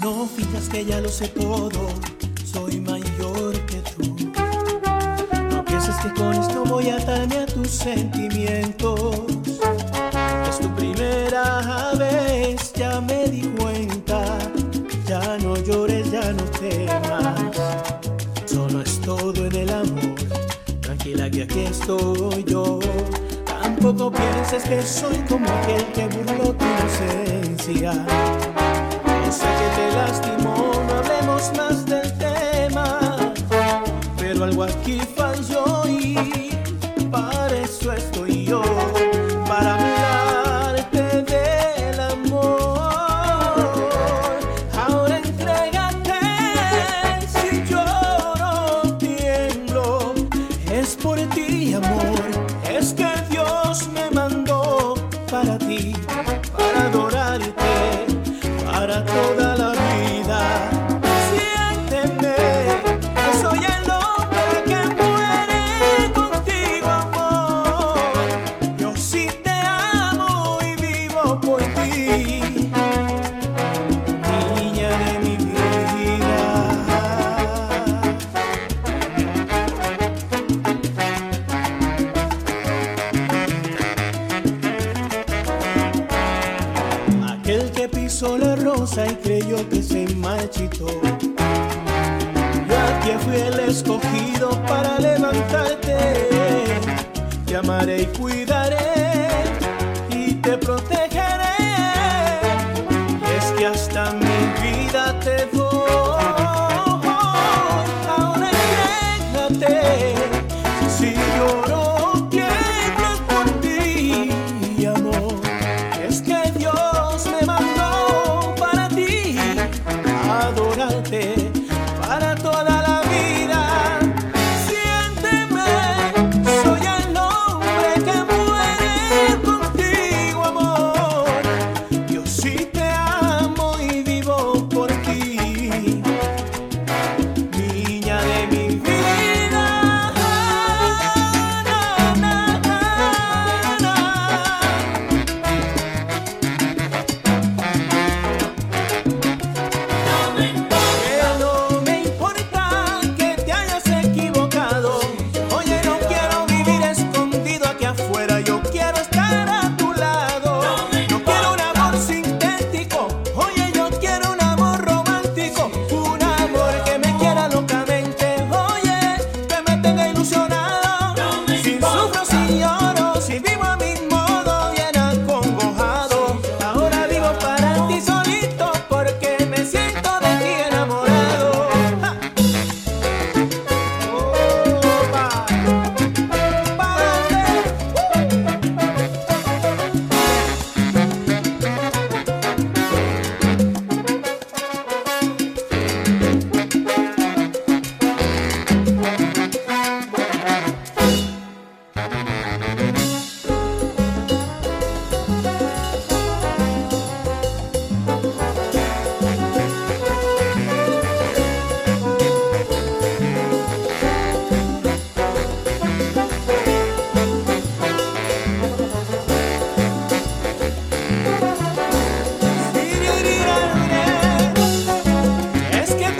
No finjas que ya lo sé todo, soy mayor que tú. No pienses que con esto voy a atarme a tus sentimientos. Es tu primera vez, ya me di cuenta. Ya no llores, ya no temas. Solo es todo en el amor. Tranquila que aquí estoy yo. Tampoco pienses que soy como aquel que burló tu inocencia. Te lastimó, no hablemos más del tema. Pero algo aquí falló y para eso estoy yo. Para hablarte del amor. Ahora entrégate si lloro, tiemblo. Es por ti, amor. Es que Dios me mandó para ti, para adorarte, para toda Pisó la rosa y creyó que se marchitó. Yo aquí fui el escogido para levantarte. Te amaré y cuidaré y te protegeré.